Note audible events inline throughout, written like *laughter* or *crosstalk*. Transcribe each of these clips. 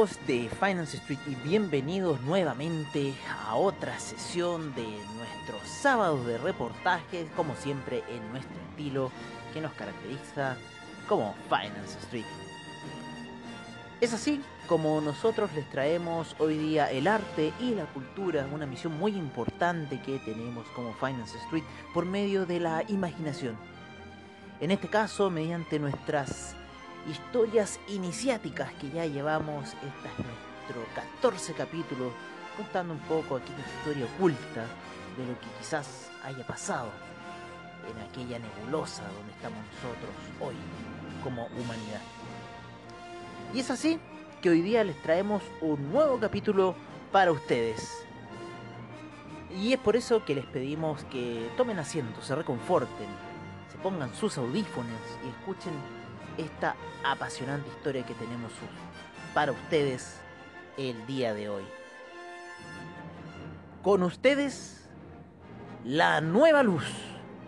Amigos de Finance Street y bienvenidos nuevamente a otra sesión de nuestros sábados de reportajes, como siempre en nuestro estilo que nos caracteriza como Finance Street. Es así como nosotros les traemos hoy día el arte y la cultura, una misión muy importante que tenemos como Finance Street por medio de la imaginación. En este caso, mediante nuestras historias iniciáticas que ya llevamos, este es nuestro 14 capítulo, contando un poco aquella historia oculta de lo que quizás haya pasado en aquella nebulosa donde estamos nosotros hoy como humanidad. Y es así que hoy día les traemos un nuevo capítulo para ustedes. Y es por eso que les pedimos que tomen asiento, se reconforten, se pongan sus audífonos y escuchen esta apasionante historia que tenemos para ustedes el día de hoy. Con ustedes, la nueva luz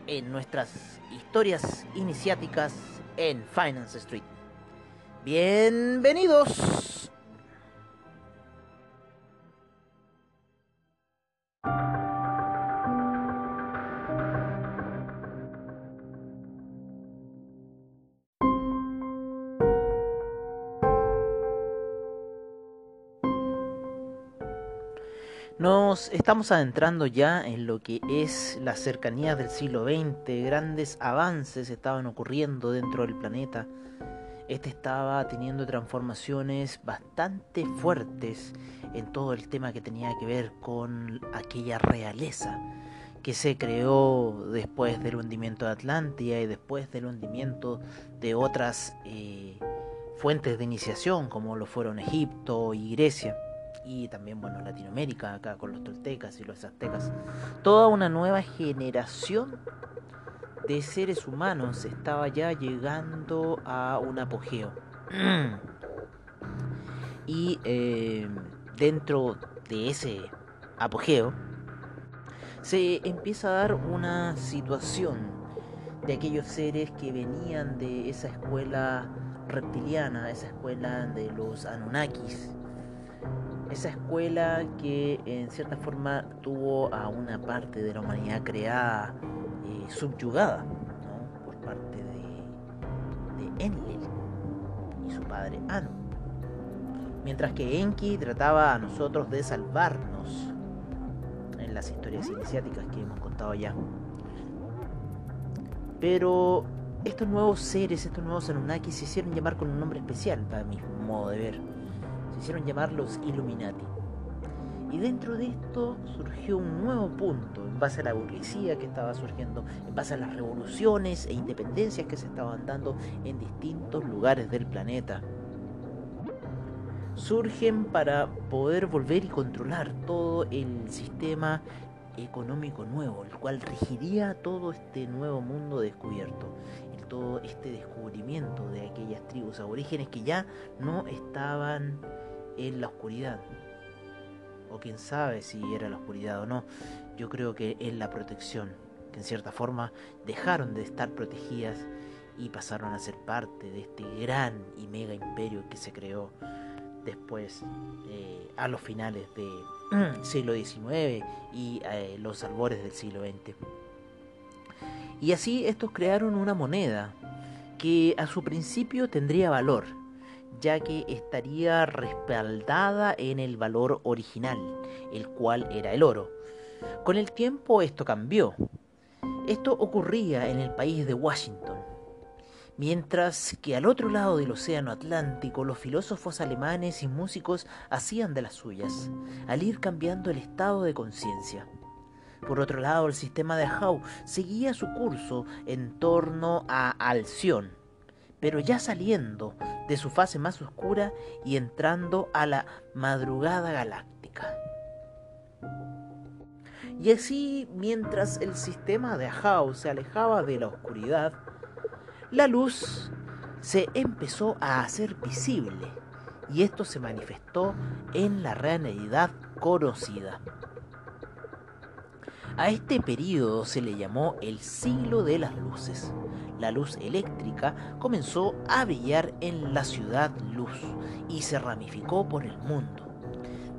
en nuestras historias iniciáticas en Finance Street. Bienvenidos. Estamos adentrando ya en lo que es la cercanía del siglo XX, grandes avances estaban ocurriendo dentro del planeta. Este estaba teniendo transformaciones bastante fuertes en todo el tema que tenía que ver con aquella realeza que se creó después del hundimiento de Atlántida y después del hundimiento de otras eh, fuentes de iniciación como lo fueron Egipto y Grecia y también bueno Latinoamérica acá con los toltecas y los aztecas. Toda una nueva generación de seres humanos estaba ya llegando a un apogeo. *clears throat* Y eh, dentro de ese apogeo se empieza a dar una situación de aquellos seres que venían de esa escuela reptiliana, esa escuela de los Anunnakis, esa escuela que en cierta forma tuvo a una parte de la humanidad creada eh, subyugada por parte de, de Enlil y su padre Anu. Mientras que Enki trataba a nosotros de salvarnos en las historias iniciáticas que hemos contado ya. Pero estos nuevos seres, estos nuevos Anunnaki se hicieron llamar con un nombre especial para mi modo de ver hicieron llamar los Illuminati. Y dentro de esto surgió un nuevo punto, en base a la burguesía que estaba surgiendo, en base a las revoluciones e independencias que se estaban dando en distintos lugares del planeta. Surgen para poder volver y controlar todo el sistema económico nuevo, el cual regiría todo este nuevo mundo descubierto, todo este descubrimiento de aquellas tribus aborígenes que ya no estaban en la oscuridad. O quién sabe si era la oscuridad o no. Yo creo que es la protección, que en cierta forma dejaron de estar protegidas y pasaron a ser parte de este gran y mega imperio que se creó después eh, a los finales del *clears throat* siglo XIX y eh, los albores del siglo XX. Y así estos crearon una moneda que a su principio tendría valor, ya que estaría respaldada en el valor original, el cual era el oro. Con el tiempo esto cambió. Esto ocurría en el país de Washington. Mientras que al otro lado del Océano Atlántico los filósofos alemanes y músicos hacían de las suyas, al ir cambiando el estado de conciencia. Por otro lado, el sistema de Howe seguía su curso en torno a Alción, pero ya saliendo de su fase más oscura y entrando a la madrugada galáctica. Y así, mientras el sistema de Ahau se alejaba de la oscuridad, la luz se empezó a hacer visible y esto se manifestó en la realidad conocida. A este periodo se le llamó el siglo de las luces. La luz eléctrica comenzó a brillar en la ciudad luz y se ramificó por el mundo.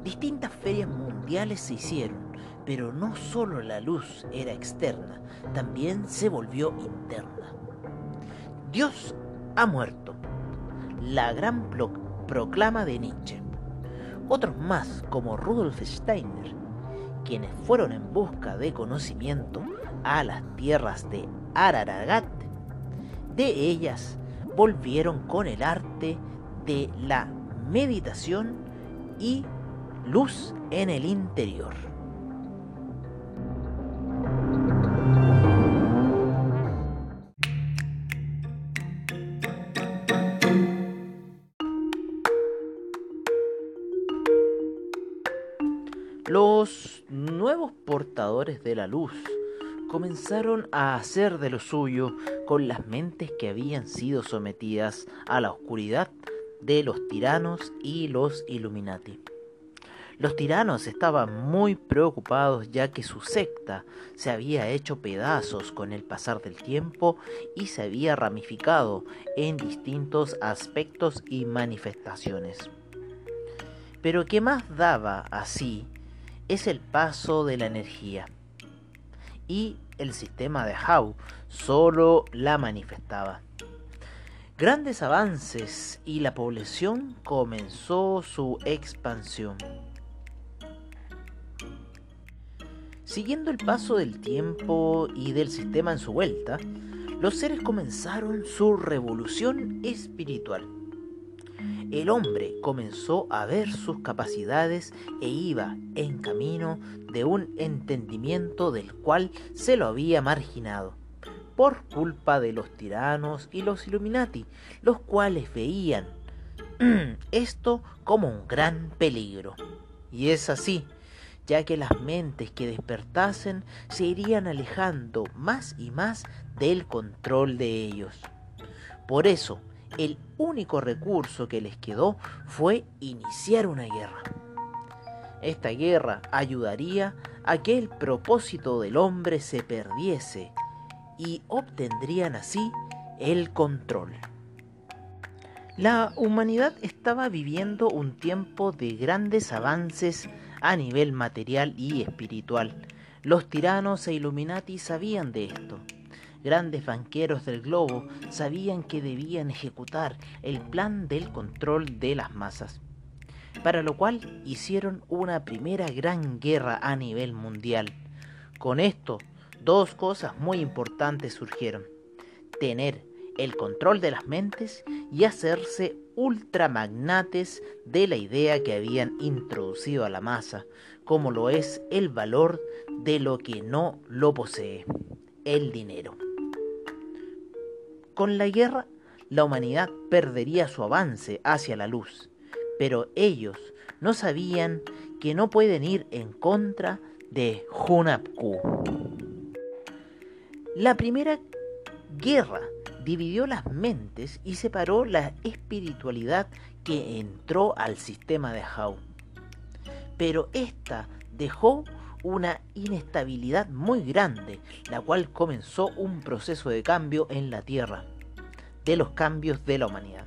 Distintas ferias mundiales se hicieron, pero no solo la luz era externa, también se volvió interna. Dios ha muerto. La gran proclama de Nietzsche. Otros más, como Rudolf Steiner, quienes fueron en busca de conocimiento a las tierras de Araragat, de ellas volvieron con el arte de la meditación y luz en el interior. Los nuevos portadores de la luz comenzaron a hacer de lo suyo con las mentes que habían sido sometidas a la oscuridad de los tiranos y los Illuminati. Los tiranos estaban muy preocupados ya que su secta se había hecho pedazos con el pasar del tiempo y se había ramificado en distintos aspectos y manifestaciones. Pero ¿qué más daba así es el paso de la energía. Y el sistema de Howe solo la manifestaba. Grandes avances y la población comenzó su expansión. Siguiendo el paso del tiempo y del sistema en su vuelta, los seres comenzaron su revolución espiritual el hombre comenzó a ver sus capacidades e iba en camino de un entendimiento del cual se lo había marginado, por culpa de los tiranos y los Illuminati, los cuales veían *clears throat* esto como un gran peligro. Y es así, ya que las mentes que despertasen se irían alejando más y más del control de ellos. Por eso, el único recurso que les quedó fue iniciar una guerra. Esta guerra ayudaría a que el propósito del hombre se perdiese y obtendrían así el control. La humanidad estaba viviendo un tiempo de grandes avances a nivel material y espiritual. Los tiranos e Illuminati sabían de esto grandes banqueros del globo sabían que debían ejecutar el plan del control de las masas, para lo cual hicieron una primera gran guerra a nivel mundial. Con esto, dos cosas muy importantes surgieron. Tener el control de las mentes y hacerse ultramagnates de la idea que habían introducido a la masa, como lo es el valor de lo que no lo posee, el dinero. Con la guerra, la humanidad perdería su avance hacia la luz, pero ellos no sabían que no pueden ir en contra de Hunapku. La primera guerra dividió las mentes y separó la espiritualidad que entró al sistema de Hau. Pero esta dejó una inestabilidad muy grande, la cual comenzó un proceso de cambio en la Tierra, de los cambios de la humanidad.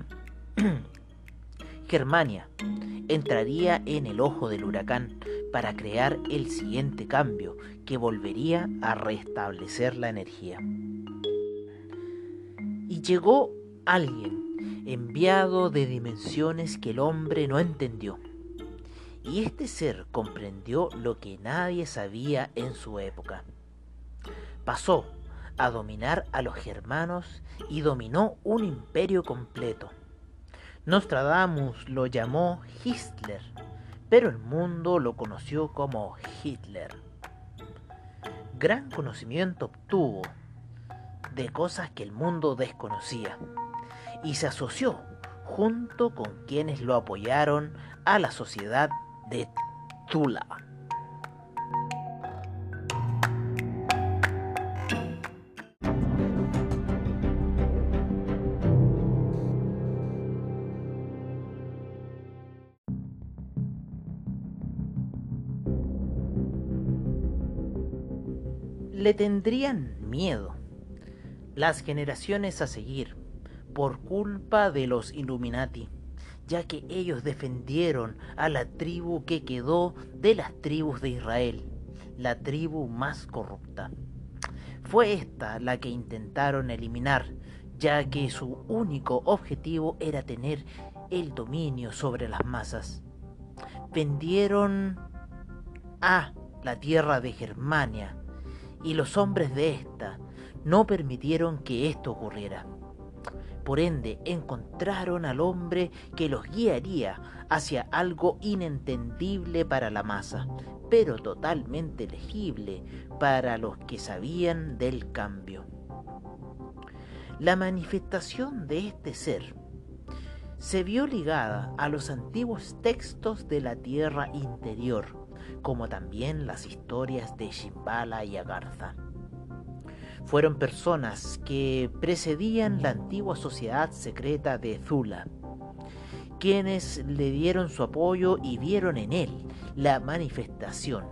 *clears throat* Germania entraría en el ojo del huracán para crear el siguiente cambio que volvería a restablecer la energía. Y llegó alguien enviado de dimensiones que el hombre no entendió y este ser comprendió lo que nadie sabía en su época. Pasó a dominar a los germanos y dominó un imperio completo. Nostradamus lo llamó Hitler, pero el mundo lo conoció como Hitler. Gran conocimiento obtuvo de cosas que el mundo desconocía y se asoció junto con quienes lo apoyaron a la sociedad de Tula. Le tendrían miedo las generaciones a seguir por culpa de los Illuminati ya que ellos defendieron a la tribu que quedó de las tribus de Israel, la tribu más corrupta. Fue esta la que intentaron eliminar, ya que su único objetivo era tener el dominio sobre las masas. Vendieron a la tierra de Germania y los hombres de esta no permitieron que esto ocurriera. Por ende, encontraron al hombre que los guiaría hacia algo inentendible para la masa, pero totalmente legible para los que sabían del cambio. La manifestación de este ser se vio ligada a los antiguos textos de la tierra interior, como también las historias de Shimbala y Agartha. Fueron personas que precedían la antigua sociedad secreta de Zula, quienes le dieron su apoyo y vieron en él la manifestación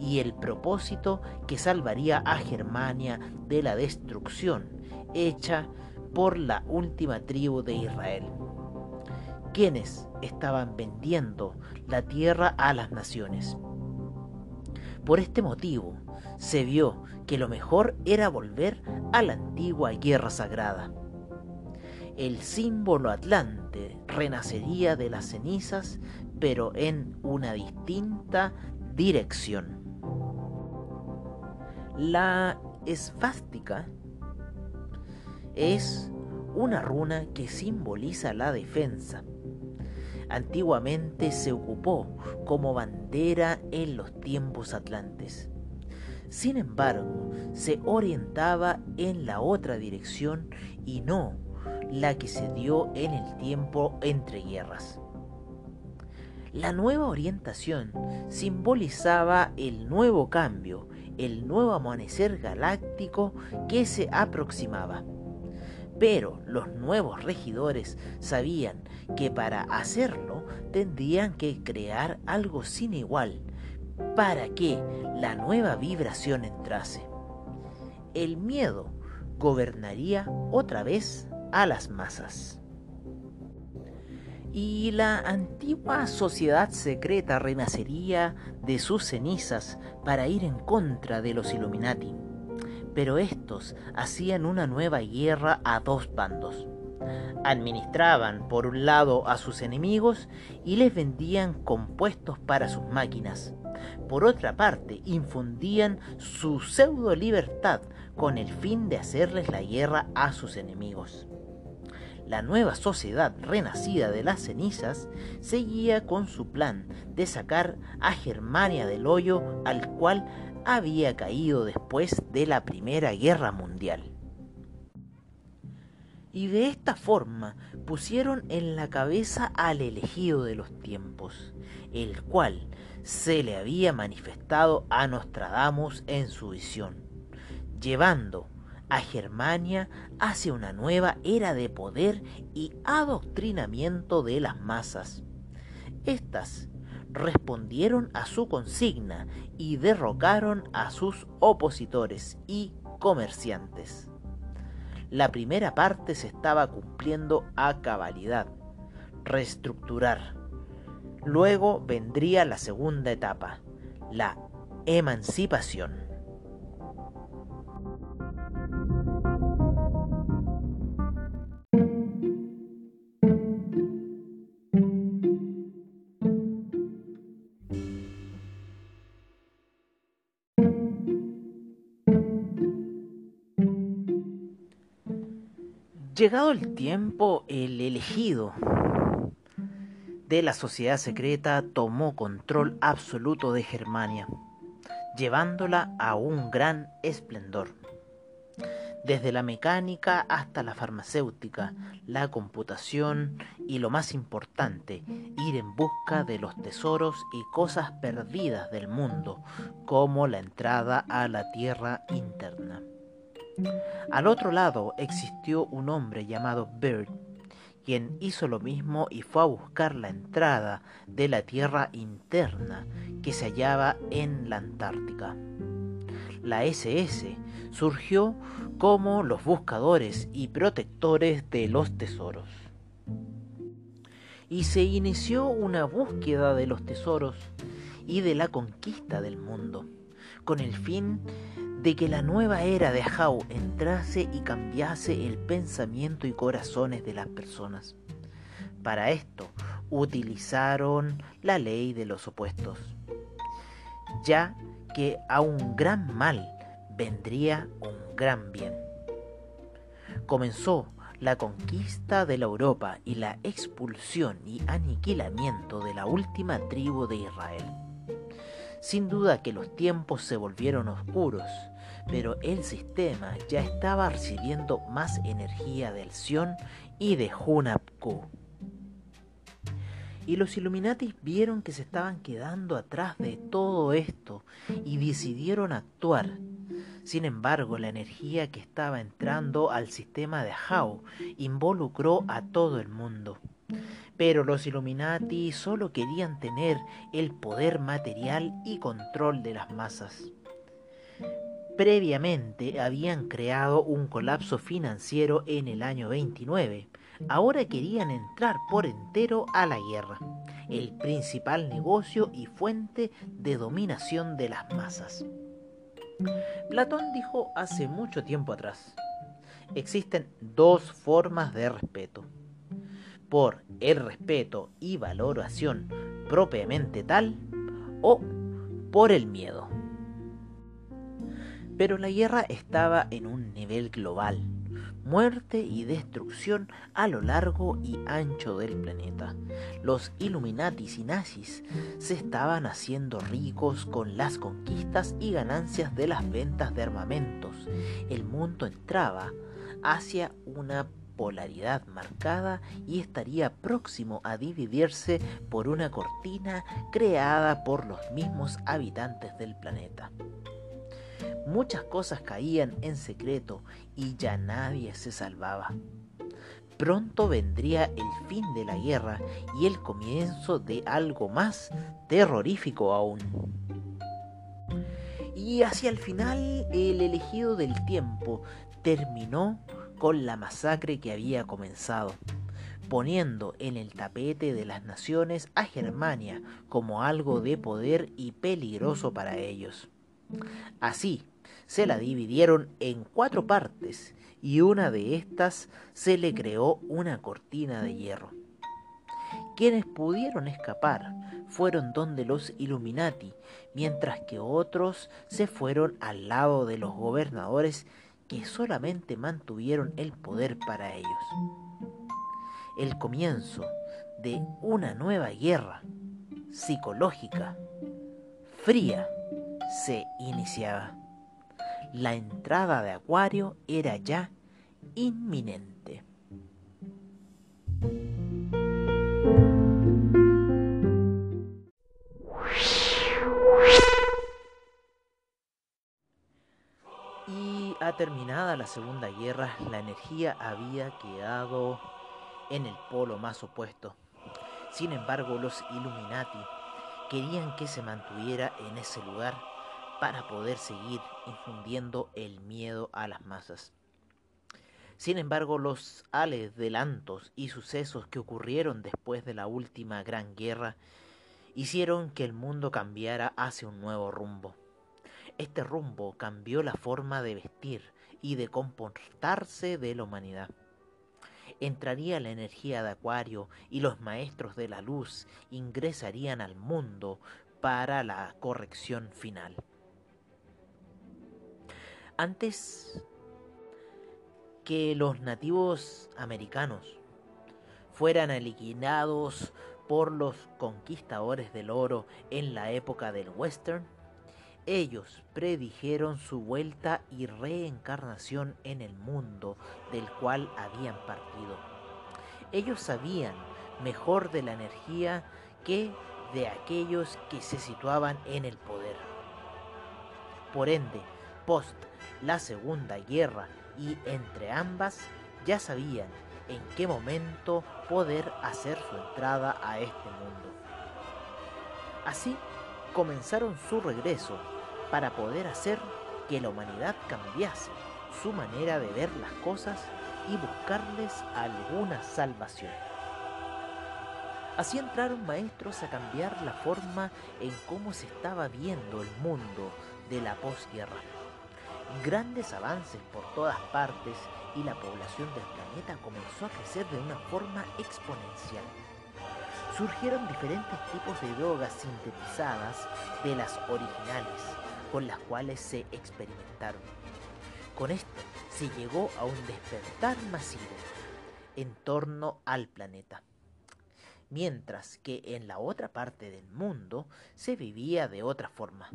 y el propósito que salvaría a Germania de la destrucción hecha por la última tribu de Israel, quienes estaban vendiendo la tierra a las naciones. Por este motivo, se vio que lo mejor era volver a la antigua guerra sagrada. El símbolo atlante renacería de las cenizas, pero en una distinta dirección. La esvástica es una runa que simboliza la defensa. Antiguamente se ocupó como bandera en los tiempos atlantes. Sin embargo, se orientaba en la otra dirección y no la que se dio en el tiempo entre guerras. La nueva orientación simbolizaba el nuevo cambio, el nuevo amanecer galáctico que se aproximaba. Pero los nuevos regidores sabían que para hacerlo tendrían que crear algo sin igual para que la nueva vibración entrase. El miedo gobernaría otra vez a las masas. Y la antigua sociedad secreta renacería de sus cenizas para ir en contra de los Illuminati pero estos hacían una nueva guerra a dos bandos. Administraban por un lado a sus enemigos y les vendían compuestos para sus máquinas. Por otra parte, infundían su pseudo libertad con el fin de hacerles la guerra a sus enemigos. La nueva sociedad renacida de las cenizas seguía con su plan de sacar a Germania del hoyo al cual había caído después de la Primera Guerra Mundial. Y de esta forma pusieron en la cabeza al elegido de los tiempos, el cual se le había manifestado a Nostradamus en su visión, llevando a Germania hacia una nueva era de poder y adoctrinamiento de las masas. Estas respondieron a su consigna y derrocaron a sus opositores y comerciantes. La primera parte se estaba cumpliendo a cabalidad, reestructurar. Luego vendría la segunda etapa, la emancipación. Llegado el tiempo, el elegido de la sociedad secreta tomó control absoluto de Germania, llevándola a un gran esplendor. Desde la mecánica hasta la farmacéutica, la computación y lo más importante, ir en busca de los tesoros y cosas perdidas del mundo, como la entrada a la tierra interna. Al otro lado existió un hombre llamado Bird, quien hizo lo mismo y fue a buscar la entrada de la Tierra interna que se hallaba en la Antártica. la SS surgió como los buscadores y protectores de los tesoros. Y se inició una búsqueda de los tesoros y de la conquista del mundo, con el fin de que la nueva era de Ahau entrase y cambiase el pensamiento y corazones de las personas. Para esto utilizaron la ley de los opuestos, ya que a un gran mal vendría un gran bien. Comenzó la conquista de la Europa y la expulsión y aniquilamiento de la última tribu de Israel. Sin duda que los tiempos se volvieron oscuros, pero el sistema ya estaba recibiendo más energía del Sion y de Hunapku. Y los Illuminatis vieron que se estaban quedando atrás de todo esto y decidieron actuar. Sin embargo, la energía que estaba entrando al sistema de Ahau involucró a todo el mundo. Pero los Illuminati solo querían tener el poder material y control de las masas. Previamente habían creado un colapso financiero en el año 29. Ahora querían entrar por entero a la guerra, el principal negocio y fuente de dominación de las masas. Platón dijo hace mucho tiempo atrás, existen dos formas de respeto por el respeto y valoración propiamente tal o por el miedo. Pero la guerra estaba en un nivel global, muerte y destrucción a lo largo y ancho del planeta. Los Illuminatis y nazis se estaban haciendo ricos con las conquistas y ganancias de las ventas de armamentos. El mundo entraba hacia una polaridad marcada y estaría próximo a dividirse por una cortina creada por los mismos habitantes del planeta. Muchas cosas caían en secreto y ya nadie se salvaba. Pronto vendría el fin de la guerra y el comienzo de algo más terrorífico aún. Y hacia el final el elegido del tiempo terminó con la masacre que había comenzado, poniendo en el tapete de las naciones a Germania como algo de poder y peligroso para ellos. Así, se la dividieron en cuatro partes y una de estas se le creó una cortina de hierro. Quienes pudieron escapar fueron donde los Illuminati, mientras que otros se fueron al lado de los gobernadores que solamente mantuvieron el poder para ellos. El comienzo de una nueva guerra psicológica, fría, se iniciaba. La entrada de Acuario era ya inminente. Terminada la Segunda Guerra, la energía había quedado en el polo más opuesto. Sin embargo, los Illuminati querían que se mantuviera en ese lugar para poder seguir infundiendo el miedo a las masas. Sin embargo, los adelantos y sucesos que ocurrieron después de la última gran guerra hicieron que el mundo cambiara hacia un nuevo rumbo. Este rumbo cambió la forma de vestir y de comportarse de la humanidad. Entraría la energía de Acuario y los maestros de la luz ingresarían al mundo para la corrección final. Antes que los nativos americanos fueran eliminados por los conquistadores del oro en la época del western, ellos predijeron su vuelta y reencarnación en el mundo del cual habían partido. Ellos sabían mejor de la energía que de aquellos que se situaban en el poder. Por ende, post la Segunda Guerra y entre ambas, ya sabían en qué momento poder hacer su entrada a este mundo. Así comenzaron su regreso para poder hacer que la humanidad cambiase su manera de ver las cosas y buscarles alguna salvación. Así entraron maestros a cambiar la forma en cómo se estaba viendo el mundo de la posguerra. Grandes avances por todas partes y la población del planeta comenzó a crecer de una forma exponencial. Surgieron diferentes tipos de drogas sintetizadas de las originales, con las cuales se experimentaron. Con esto se llegó a un despertar masivo en torno al planeta. Mientras que en la otra parte del mundo se vivía de otra forma.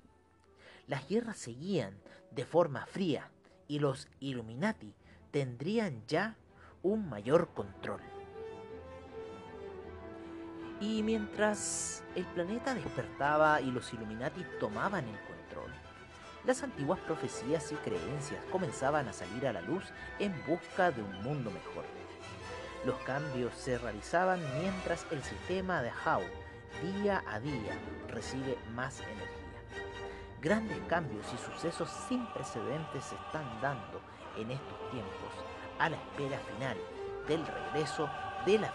Las guerras seguían de forma fría y los Illuminati tendrían ya un mayor control. Y mientras el planeta despertaba y los Illuminati tomaban el control, las antiguas profecías y creencias comenzaban a salir a la luz en busca de un mundo mejor. Los cambios se realizaban mientras el sistema de Howe día a día recibe más energía. Grandes cambios y sucesos sin precedentes se están dando en estos tiempos a la espera final del regreso de la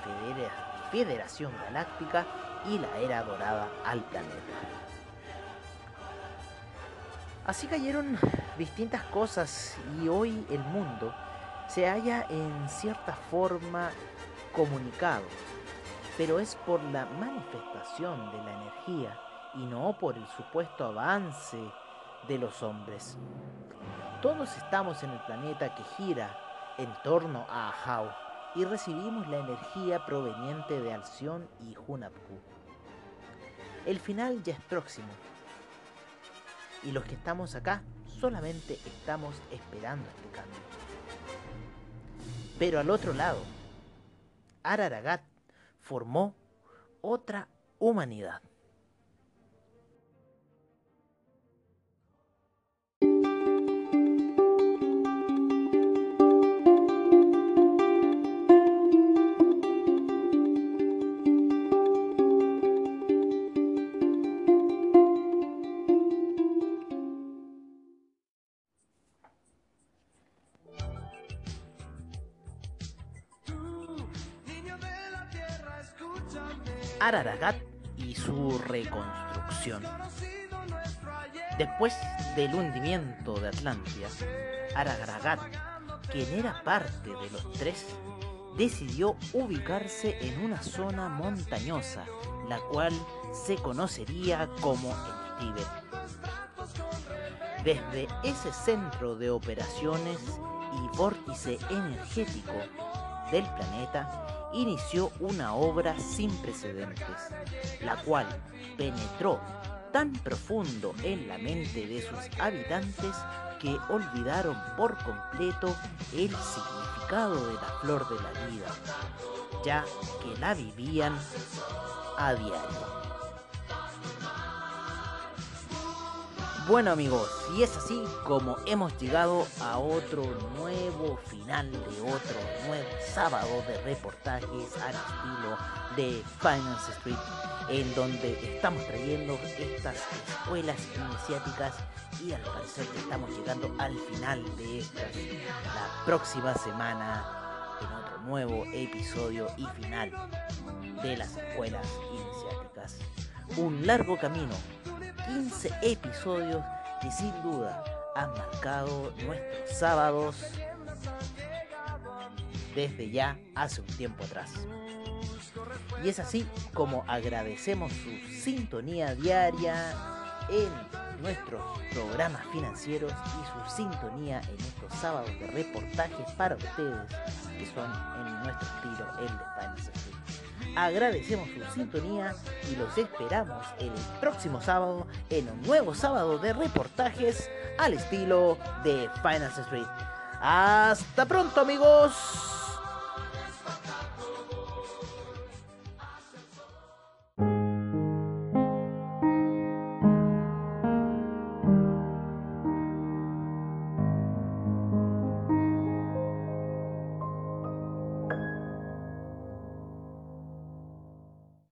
Federación Galáctica y la Era Dorada al planeta. Así cayeron distintas cosas y hoy el mundo se halla en cierta forma comunicado, pero es por la manifestación de la energía y no por el supuesto avance de los hombres. Todos estamos en el planeta que gira en torno a Ahau y recibimos la energía proveniente de Alción y Hunapku. El final ya es próximo y los que estamos acá solamente estamos esperando este cambio. Pero al otro lado, Araragat formó otra humanidad. Araragat y su reconstrucción. Después del hundimiento de Atlantia, Araragat, quien era parte de los tres, decidió ubicarse en una zona montañosa, la cual se conocería como el Tíbet. Desde ese centro de operaciones y vórtice energético del planeta, inició una obra sin precedentes, la cual penetró tan profundo en la mente de sus habitantes que olvidaron por completo el significado de la flor de la vida, ya que la vivían a diario. Bueno amigos, y es así como hemos llegado a otro nuevo final de otro nuevo sábado de reportajes al estilo de Finance Street, en donde estamos trayendo estas escuelas iniciáticas y al parecer que estamos llegando al final de estas. La próxima semana en otro nuevo episodio y final de las escuelas iniciáticas. Un largo camino 15 episodios que sin duda han marcado nuestros sábados desde ya hace un tiempo atrás. Y es así como agradecemos su sintonía diaria en nuestros programas financieros y su sintonía en estos sábados de reportajes para ustedes que son en nuestro estilo el de Finance agradecemos su sintonía y los esperamos el próximo sábado en un nuevo sábado de reportajes al estilo de Finance Street. Hasta pronto amigos.